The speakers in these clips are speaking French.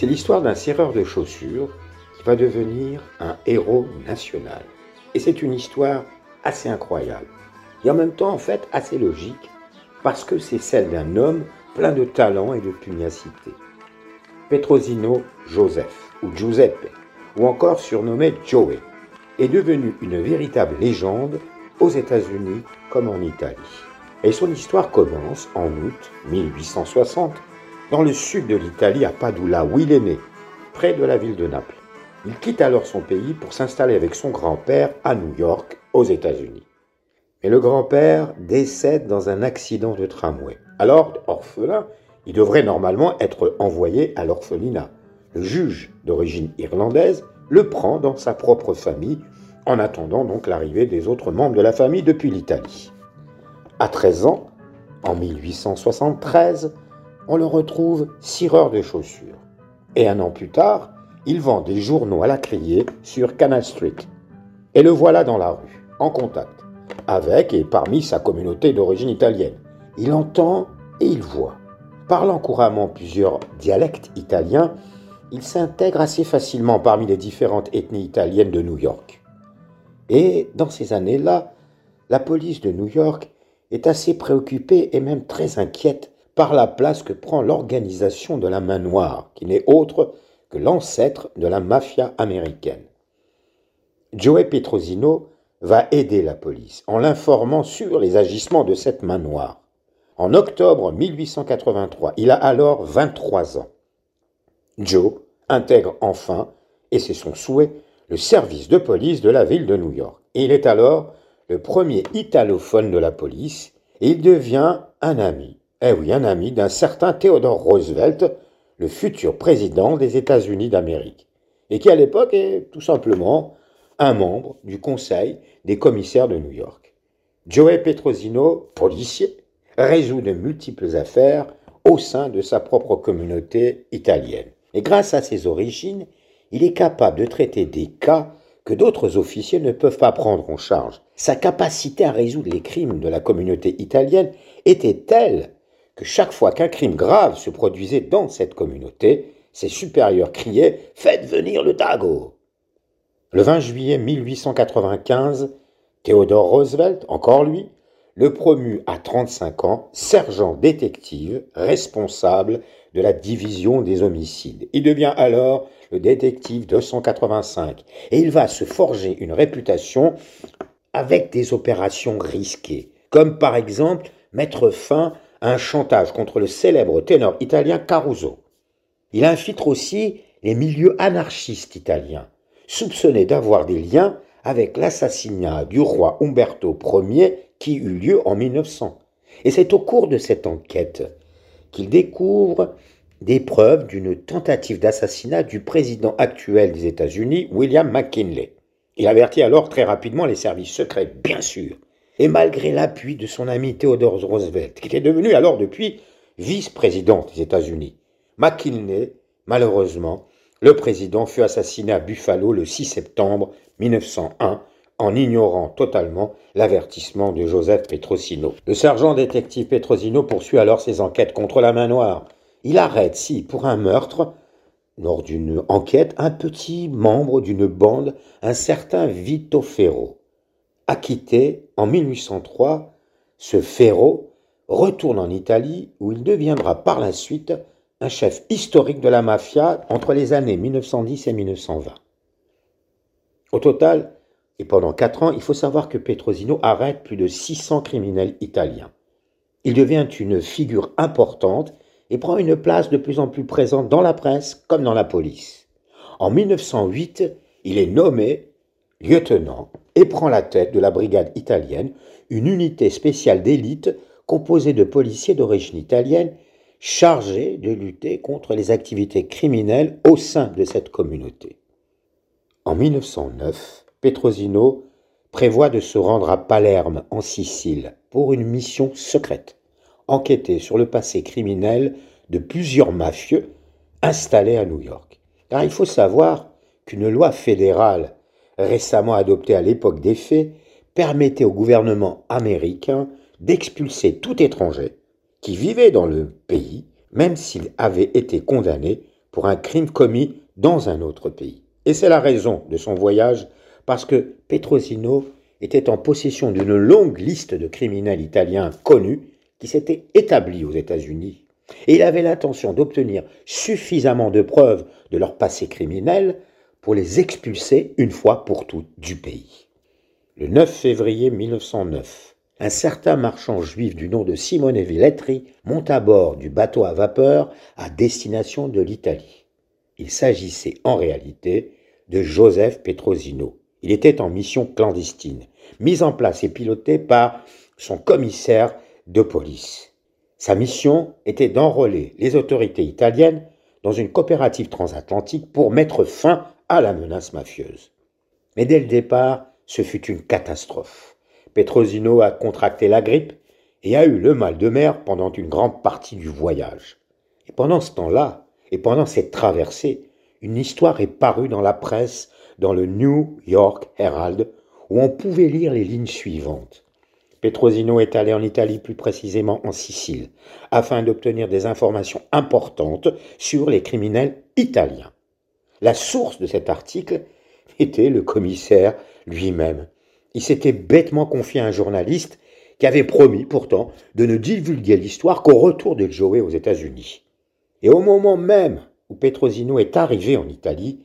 C'est l'histoire d'un serreur de chaussures qui va devenir un héros national. Et c'est une histoire assez incroyable. Et en même temps, en fait, assez logique, parce que c'est celle d'un homme plein de talent et de pugnacité. Petrosino Joseph, ou Giuseppe, ou encore surnommé Joey, est devenu une véritable légende aux États-Unis comme en Italie. Et son histoire commence en août 1860 dans le sud de l'Italie à Padula où il est né, près de la ville de Naples. Il quitte alors son pays pour s'installer avec son grand-père à New York, aux États-Unis. Mais le grand-père décède dans un accident de tramway. Alors, orphelin, il devrait normalement être envoyé à l'orphelinat. Le juge, d'origine irlandaise, le prend dans sa propre famille, en attendant donc l'arrivée des autres membres de la famille depuis l'Italie. À 13 ans, en 1873, on le retrouve cireur de chaussures. Et un an plus tard, il vend des journaux à la criée sur Canal Street. Et le voilà dans la rue, en contact, avec et parmi sa communauté d'origine italienne. Il entend et il voit. Parlant couramment plusieurs dialectes italiens, il s'intègre assez facilement parmi les différentes ethnies italiennes de New York. Et dans ces années-là, la police de New York est assez préoccupée et même très inquiète par la place que prend l'organisation de la main noire, qui n'est autre que l'ancêtre de la mafia américaine. Joey Petrosino va aider la police en l'informant sur les agissements de cette main noire. En octobre 1883, il a alors 23 ans. Joe intègre enfin, et c'est son souhait, le service de police de la ville de New York. il est alors le premier italophone de la police, et il devient un ami, eh oui, un ami d'un certain Theodore Roosevelt, le futur président des États-Unis d'Amérique, et qui à l'époque est tout simplement un membre du Conseil des commissaires de New York. Joey Petrosino, policier, résout de multiples affaires au sein de sa propre communauté italienne. Et grâce à ses origines, il est capable de traiter des cas que d'autres officiers ne peuvent pas prendre en charge. Sa capacité à résoudre les crimes de la communauté italienne était telle que chaque fois qu'un crime grave se produisait dans cette communauté, ses supérieurs criaient Faites venir le Dago Le 20 juillet 1895, Theodore Roosevelt, encore lui, le promu à 35 ans sergent détective responsable de la division des homicides. Il devient alors le détective 285 et il va se forger une réputation avec des opérations risquées, comme par exemple mettre fin un chantage contre le célèbre ténor italien Caruso. Il infiltre aussi les milieux anarchistes italiens, soupçonnés d'avoir des liens avec l'assassinat du roi Umberto Ier qui eut lieu en 1900. Et c'est au cours de cette enquête qu'il découvre des preuves d'une tentative d'assassinat du président actuel des États-Unis, William McKinley. Il avertit alors très rapidement les services secrets, bien sûr, et malgré l'appui de son ami Theodore Roosevelt, qui était devenu alors depuis vice-président des États-Unis. McKinley, malheureusement, le président fut assassiné à Buffalo le 6 septembre 1901 en ignorant totalement l'avertissement de Joseph Petrosino. Le sergent détective Petrosino poursuit alors ses enquêtes contre la main noire. Il arrête, si, pour un meurtre, lors d'une enquête, un petit membre d'une bande, un certain Vito Ferro. Acquitté en 1803, ce Ferro retourne en Italie où il deviendra par la suite un chef historique de la mafia entre les années 1910 et 1920. Au total, et pendant quatre ans, il faut savoir que Petrosino arrête plus de 600 criminels italiens. Il devient une figure importante et prend une place de plus en plus présente dans la presse comme dans la police. En 1908, il est nommé lieutenant et prend la tête de la brigade italienne, une unité spéciale d'élite composée de policiers d'origine italienne chargés de lutter contre les activités criminelles au sein de cette communauté. En 1909, Petrosino prévoit de se rendre à Palerme, en Sicile, pour une mission secrète, enquêter sur le passé criminel de plusieurs mafieux installés à New York. Car il faut savoir qu'une loi fédérale récemment adoptée à l'époque des faits permettait au gouvernement américain d'expulser tout étranger qui vivait dans le pays, même s'il avait été condamné pour un crime commis dans un autre pays. Et c'est la raison de son voyage, parce que Petrosino était en possession d'une longue liste de criminels italiens connus qui s'étaient établis aux États-Unis. Et il avait l'intention d'obtenir suffisamment de preuves de leur passé criminel pour les expulser une fois pour toutes du pays. Le 9 février 1909, un certain marchand juif du nom de Simone Velletri monte à bord du bateau à vapeur à destination de l'Italie. Il s'agissait en réalité de Joseph Petrosino. Il était en mission clandestine, mise en place et pilotée par son commissaire de police. Sa mission était d'enrôler les autorités italiennes dans une coopérative transatlantique pour mettre fin à la menace mafieuse. Mais dès le départ, ce fut une catastrophe. Petrosino a contracté la grippe et a eu le mal de mer pendant une grande partie du voyage. Et pendant ce temps-là, et pendant cette traversée, une histoire est parue dans la presse, dans le New York Herald, où on pouvait lire les lignes suivantes. Petrosino est allé en Italie, plus précisément en Sicile, afin d'obtenir des informations importantes sur les criminels italiens. La source de cet article était le commissaire lui-même. Il s'était bêtement confié à un journaliste qui avait promis pourtant de ne divulguer l'histoire qu'au retour de Joey aux États-Unis. Et au moment même où Petrosino est arrivé en Italie,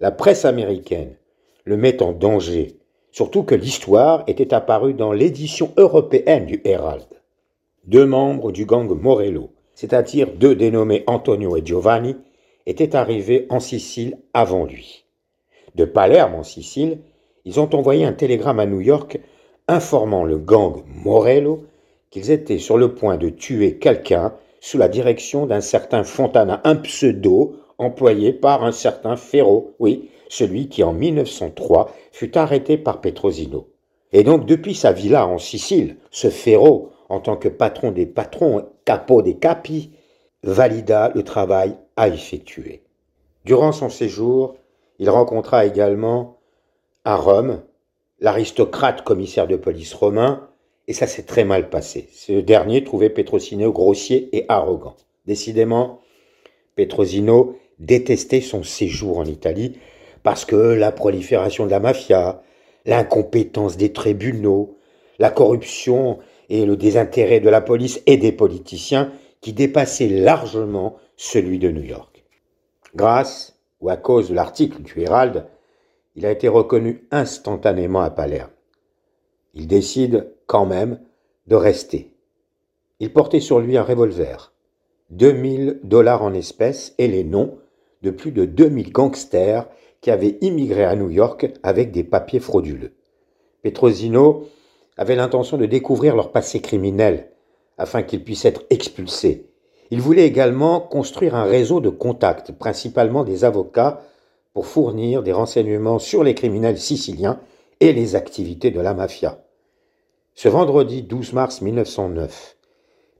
la presse américaine le met en danger, surtout que l'histoire était apparue dans l'édition européenne du Herald. Deux membres du gang Morello, c'est-à-dire deux dénommés Antonio et Giovanni, étaient arrivés en Sicile avant lui. De Palerme en Sicile, ils ont envoyé un télégramme à New York informant le gang Morello qu'ils étaient sur le point de tuer quelqu'un sous la direction d'un certain Fontana, un pseudo employé par un certain Ferro, oui, celui qui en 1903 fut arrêté par Petrosino. Et donc depuis sa villa en Sicile, ce Ferro, en tant que patron des patrons, capot des capis, valida le travail à effectuer. Durant son séjour, il rencontra également à Rome l'aristocrate commissaire de police romain, et ça s'est très mal passé. Ce dernier trouvait Petrosino grossier et arrogant. Décidément, Petrosino détestait son séjour en Italie parce que la prolifération de la mafia, l'incompétence des tribunaux, la corruption et le désintérêt de la police et des politiciens qui dépassaient largement celui de New York. Grâce ou à cause de l'article du Herald, il a été reconnu instantanément à Palerme. Il décide quand même de rester. Il portait sur lui un revolver, 2000 dollars en espèces et les noms de plus de 2000 gangsters qui avaient immigré à New York avec des papiers frauduleux. Petrosino avait l'intention de découvrir leur passé criminel afin qu'ils puissent être expulsés il voulait également construire un réseau de contacts, principalement des avocats, pour fournir des renseignements sur les criminels siciliens et les activités de la mafia. Ce vendredi 12 mars 1909,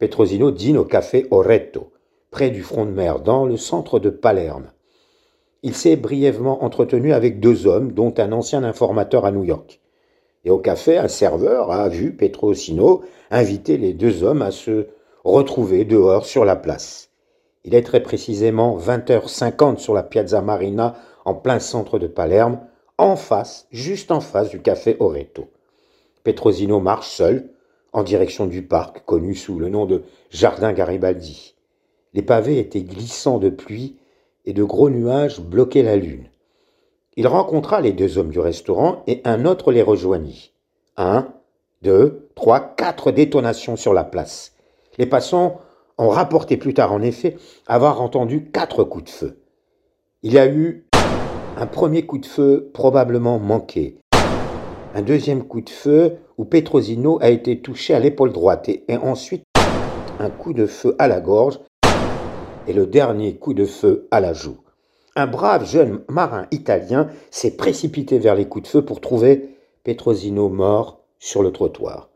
Petrosino dîne au café Oretto, près du front de mer, dans le centre de Palerme. Il s'est brièvement entretenu avec deux hommes, dont un ancien informateur à New York. Et au café, un serveur a vu Petrosino inviter les deux hommes à se retrouvé dehors sur la place. Il est très précisément 20h50 sur la Piazza Marina, en plein centre de Palerme, en face, juste en face du café Oreto. Petrosino marche seul en direction du parc, connu sous le nom de Jardin Garibaldi. Les pavés étaient glissants de pluie et de gros nuages bloquaient la lune. Il rencontra les deux hommes du restaurant et un autre les rejoignit. Un, deux, trois, quatre détonations sur la place. Les passants ont rapporté plus tard en effet avoir entendu quatre coups de feu. Il y a eu un premier coup de feu probablement manqué, un deuxième coup de feu où Petrosino a été touché à l'épaule droite et, ensuite un coup de feu à la gorge et le dernier coup de feu à la joue. Un brave jeune marin italien s'est précipité vers les coups de feu pour trouver Petrosino mort sur le trottoir.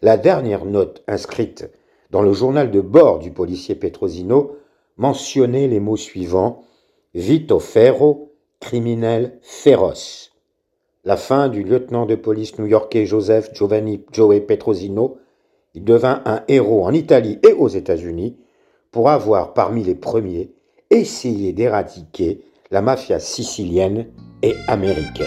La dernière note inscrite dans le journal de bord du policier Petrosino, mentionnait les mots suivants Vito Ferro, criminel féroce. La fin du lieutenant de police new-yorkais Joseph Giovanni Joe Petrosino, il devint un héros en Italie et aux États-Unis pour avoir, parmi les premiers, essayer d'éradiquer la mafia sicilienne et américaine.